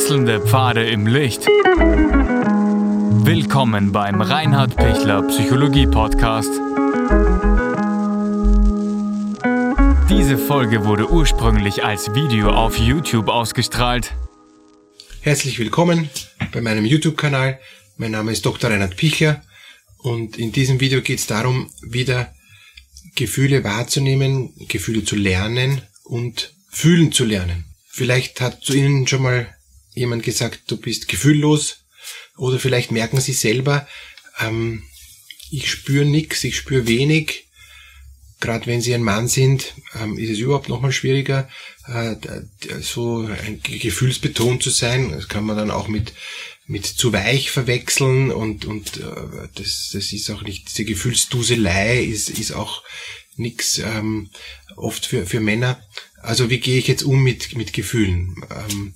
Wechselnde Pfade im Licht. Willkommen beim Reinhard Pichler Psychologie Podcast. Diese Folge wurde ursprünglich als Video auf YouTube ausgestrahlt. Herzlich willkommen bei meinem YouTube-Kanal. Mein Name ist Dr. Reinhard Pichler und in diesem Video geht es darum, wieder Gefühle wahrzunehmen, Gefühle zu lernen und fühlen zu lernen. Vielleicht hat zu Ihnen schon mal jemand gesagt, du bist gefühllos oder vielleicht merken Sie selber, ähm, ich spüre nichts, ich spüre wenig. Gerade wenn Sie ein Mann sind, ähm, ist es überhaupt nochmal schwieriger, äh, so ein gefühlsbetont zu sein. Das kann man dann auch mit mit zu weich verwechseln und und äh, das das ist auch nicht diese Gefühlsduselei ist ist auch nix ähm, oft für für Männer. Also wie gehe ich jetzt um mit, mit Gefühlen? Ähm,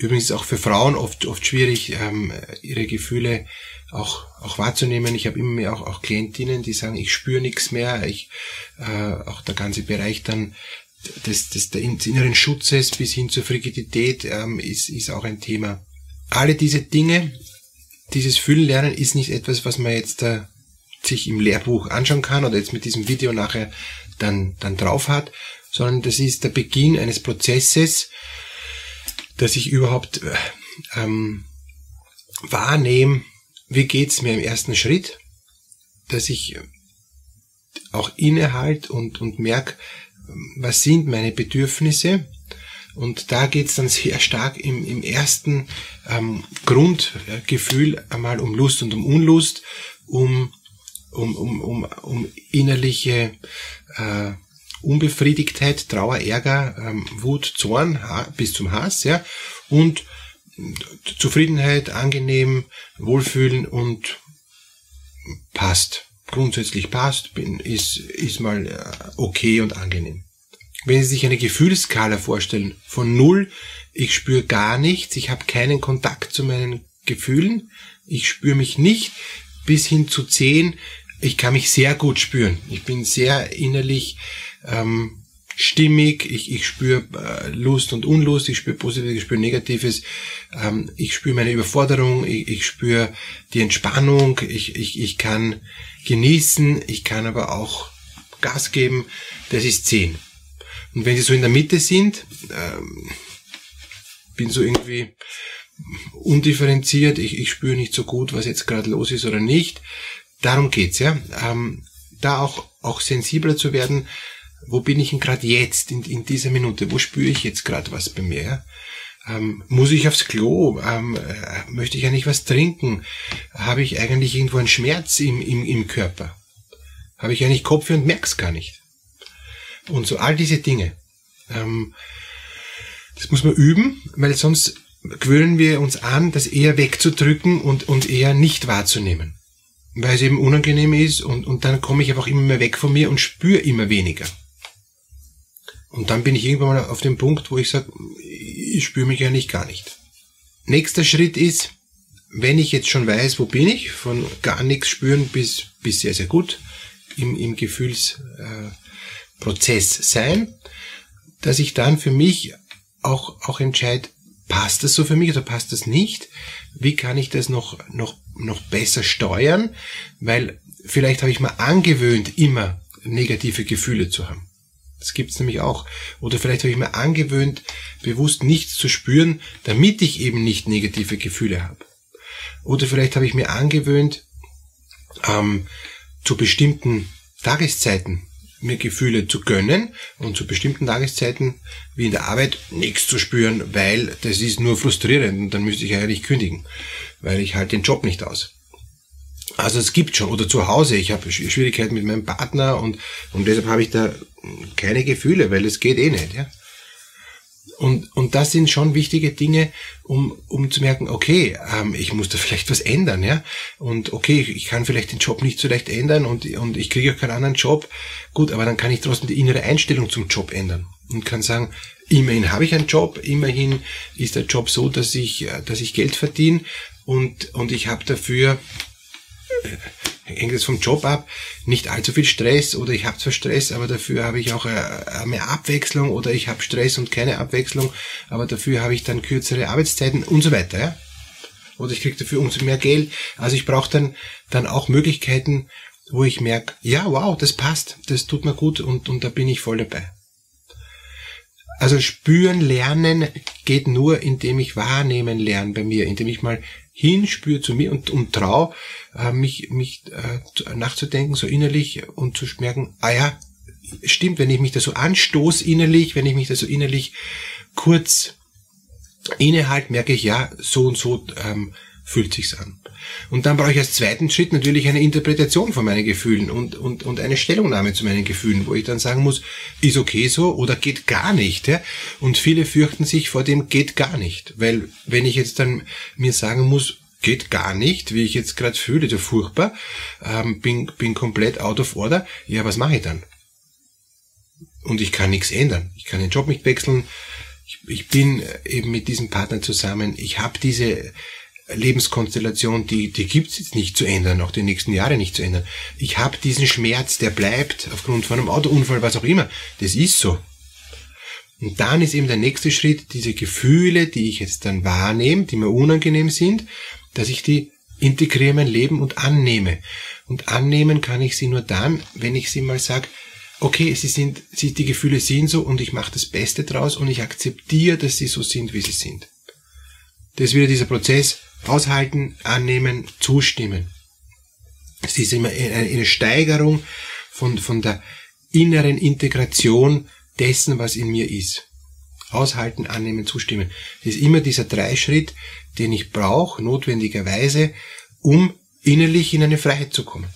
übrigens auch für Frauen oft, oft schwierig, ähm, ihre Gefühle auch, auch wahrzunehmen. Ich habe immer mehr auch, auch Klientinnen, die sagen, ich spüre nichts mehr. Ich, äh, auch der ganze Bereich dann des, des, des inneren Schutzes bis hin zur Frigidität ähm, ist, ist auch ein Thema. Alle diese Dinge, dieses Fühlen ist nicht etwas, was man jetzt äh, sich im Lehrbuch anschauen kann oder jetzt mit diesem Video nachher dann, dann drauf hat, sondern das ist der Beginn eines Prozesses, dass ich überhaupt äh, ähm, wahrnehme, wie geht's mir im ersten Schritt, dass ich auch innehalt und, und merke, was sind meine Bedürfnisse. Und da geht's dann sehr stark im, im ersten ähm, Grundgefühl einmal um Lust und um Unlust, um, um, um, um, um innerliche äh, Unbefriedigtheit, Trauer, Ärger, ähm, Wut, Zorn bis zum Hass, ja, und Zufriedenheit, angenehm, Wohlfühlen und passt. Grundsätzlich passt, ist, ist mal äh, okay und angenehm. Wenn Sie sich eine Gefühlsskala vorstellen, von null, ich spüre gar nichts, ich habe keinen Kontakt zu meinen Gefühlen, ich spüre mich nicht, bis hin zu zehn, ich kann mich sehr gut spüren. Ich bin sehr innerlich ähm, stimmig, ich, ich spüre äh, Lust und Unlust, ich spüre Positives, ich spüre Negatives, ähm, ich spüre meine Überforderung, ich, ich spüre die Entspannung, ich, ich, ich kann genießen, ich kann aber auch Gas geben, das ist 10. Und wenn sie so in der Mitte sind, ähm, bin so irgendwie undifferenziert, ich, ich spüre nicht so gut, was jetzt gerade los ist oder nicht. Darum geht's, ja. Ähm, da auch, auch sensibler zu werden, wo bin ich denn gerade jetzt, in, in dieser Minute, wo spüre ich jetzt gerade was bei mir? Ja? Ähm, muss ich aufs Klo? Ähm, äh, möchte ich eigentlich was trinken? Habe ich eigentlich irgendwo einen Schmerz im, im, im Körper? Habe ich eigentlich Kopf und merk's gar nicht? Und so all diese Dinge. Ähm, das muss man üben, weil sonst gewöhnen wir uns an, das eher wegzudrücken und, und eher nicht wahrzunehmen. Weil es eben unangenehm ist und, und dann komme ich einfach immer mehr weg von mir und spüre immer weniger. Und dann bin ich irgendwann mal auf dem Punkt, wo ich sage, ich spüre mich eigentlich gar nicht. Nächster Schritt ist, wenn ich jetzt schon weiß, wo bin ich, von gar nichts spüren bis, bis sehr, sehr gut im, im Gefühlsprozess äh, sein, dass ich dann für mich auch, auch entscheide, passt das so für mich oder passt das nicht? Wie kann ich das noch, noch, noch besser steuern? Weil vielleicht habe ich mir angewöhnt, immer negative Gefühle zu haben. Das gibt's nämlich auch. Oder vielleicht habe ich mir angewöhnt, bewusst nichts zu spüren, damit ich eben nicht negative Gefühle habe. Oder vielleicht habe ich mir angewöhnt, ähm, zu bestimmten Tageszeiten mir Gefühle zu gönnen und zu bestimmten Tageszeiten wie in der Arbeit nichts zu spüren, weil das ist nur frustrierend und dann müsste ich eigentlich kündigen, weil ich halt den Job nicht aus. Also es gibt schon, oder zu Hause, ich habe Schwierigkeiten mit meinem Partner und, und deshalb habe ich da keine Gefühle, weil es geht eh nicht. Ja? Und, und das sind schon wichtige Dinge, um, um zu merken, okay, ähm, ich muss da vielleicht was ändern, ja. Und okay, ich kann vielleicht den Job nicht so leicht ändern und, und ich kriege auch keinen anderen Job. Gut, aber dann kann ich trotzdem die innere Einstellung zum Job ändern und kann sagen, immerhin habe ich einen Job, immerhin ist der Job so, dass ich, äh, dass ich Geld verdiene und, und ich habe dafür hängt es vom Job ab, nicht allzu viel Stress oder ich habe zwar Stress, aber dafür habe ich auch äh, mehr Abwechslung oder ich habe Stress und keine Abwechslung, aber dafür habe ich dann kürzere Arbeitszeiten und so weiter. Ja? Oder ich kriege dafür umso mehr Geld. Also ich brauche dann, dann auch Möglichkeiten, wo ich merke, ja, wow, das passt, das tut mir gut und, und da bin ich voll dabei. Also spüren, lernen geht nur, indem ich wahrnehmen lerne bei mir, indem ich mal hinspüre zu mir und, und trau, äh, mich, mich äh, nachzudenken, so innerlich und zu merken, ah ja, stimmt, wenn ich mich da so anstoß innerlich, wenn ich mich da so innerlich kurz innehalte, merke ich, ja, so und so ähm, fühlt sich's an. Und dann brauche ich als zweiten Schritt natürlich eine Interpretation von meinen Gefühlen und, und, und eine Stellungnahme zu meinen Gefühlen, wo ich dann sagen muss, ist okay so oder geht gar nicht. Ja? Und viele fürchten sich vor dem geht gar nicht. Weil wenn ich jetzt dann mir sagen muss, geht gar nicht, wie ich jetzt gerade fühle, so furchtbar, ähm, bin, bin komplett out of order, ja, was mache ich dann? Und ich kann nichts ändern. Ich kann den Job nicht wechseln. Ich, ich bin eben mit diesem Partner zusammen. Ich habe diese Lebenskonstellation, die, die gibt's jetzt nicht zu ändern, auch die nächsten Jahre nicht zu ändern. Ich habe diesen Schmerz, der bleibt aufgrund von einem Autounfall, was auch immer. Das ist so. Und dann ist eben der nächste Schritt, diese Gefühle, die ich jetzt dann wahrnehme, die mir unangenehm sind, dass ich die integriere in mein Leben und annehme. Und annehmen kann ich sie nur dann, wenn ich sie mal sage, okay, sie sind, sie, die Gefühle sind so und ich mache das Beste draus und ich akzeptiere, dass sie so sind, wie sie sind. Das ist wieder dieser Prozess, aushalten, annehmen, zustimmen. Es ist immer eine Steigerung von, von der inneren Integration dessen, was in mir ist. Aushalten, annehmen, zustimmen. Das ist immer dieser Dreischritt, den ich brauche, notwendigerweise, um innerlich in eine Freiheit zu kommen.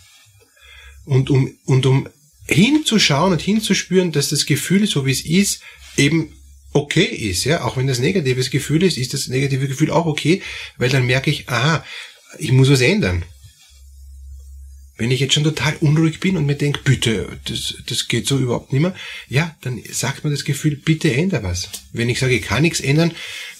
Und um, und um hinzuschauen und hinzuspüren, dass das Gefühl, so wie es ist, eben okay ist, ja, auch wenn das negatives Gefühl ist, ist das negative Gefühl auch okay, weil dann merke ich, aha, ich muss was ändern. Wenn ich jetzt schon total unruhig bin und mir denke, bitte, das, das geht so überhaupt nicht mehr, ja, dann sagt mir das Gefühl, bitte ändere was. Wenn ich sage, ich kann nichts ändern,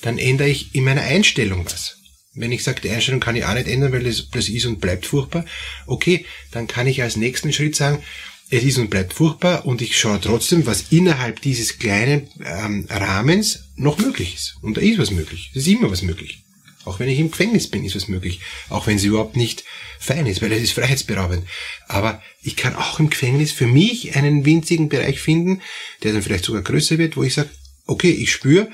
dann ändere ich in meiner Einstellung was. Wenn ich sage, die Einstellung kann ich auch nicht ändern, weil das, das ist und bleibt furchtbar, okay, dann kann ich als nächsten Schritt sagen, es ist und bleibt furchtbar und ich schaue trotzdem, was innerhalb dieses kleinen ähm, Rahmens noch möglich ist. Und da ist was möglich. Es ist immer was möglich. Auch wenn ich im Gefängnis bin, ist was möglich. Auch wenn es überhaupt nicht fein ist, weil es ist freiheitsberaubend. Aber ich kann auch im Gefängnis für mich einen winzigen Bereich finden, der dann vielleicht sogar größer wird, wo ich sage, okay, ich spüre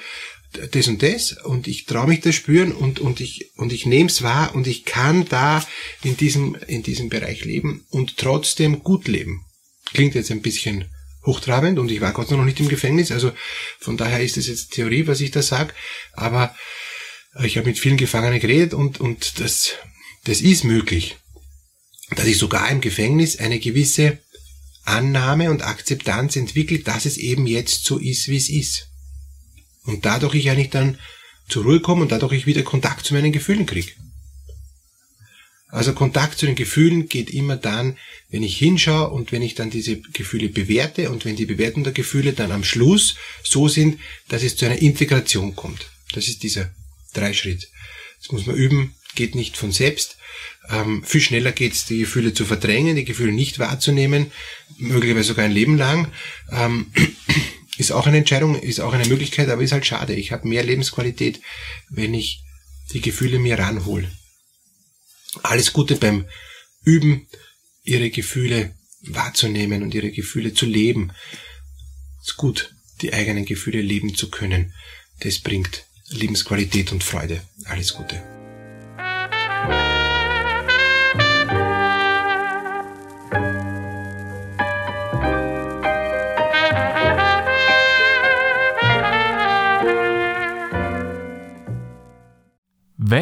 das und das und ich traue mich das spüren und, und ich, und ich nehme es wahr und ich kann da in diesem, in diesem Bereich leben und trotzdem gut leben. Klingt jetzt ein bisschen hochtrabend und ich war Gott noch nicht im Gefängnis, also von daher ist es jetzt Theorie, was ich da sag, aber ich habe mit vielen Gefangenen geredet und, und das, das ist möglich, dass ich sogar im Gefängnis eine gewisse Annahme und Akzeptanz entwickelt, dass es eben jetzt so ist, wie es ist. Und dadurch ich eigentlich dann zur Ruhe komme und dadurch ich wieder Kontakt zu meinen Gefühlen kriege. Also Kontakt zu den Gefühlen geht immer dann, wenn ich hinschaue und wenn ich dann diese Gefühle bewerte und wenn die Bewertung der Gefühle dann am Schluss so sind, dass es zu einer Integration kommt. Das ist dieser Dreischritt. Das muss man üben, geht nicht von selbst. Ähm, viel schneller geht es, die Gefühle zu verdrängen, die Gefühle nicht wahrzunehmen, möglicherweise sogar ein Leben lang. Ähm, ist auch eine Entscheidung, ist auch eine Möglichkeit, aber ist halt schade. Ich habe mehr Lebensqualität, wenn ich die Gefühle mir ranhole. Alles Gute beim Üben, ihre Gefühle wahrzunehmen und ihre Gefühle zu leben. Es ist gut, die eigenen Gefühle leben zu können. Das bringt Lebensqualität und Freude. Alles Gute.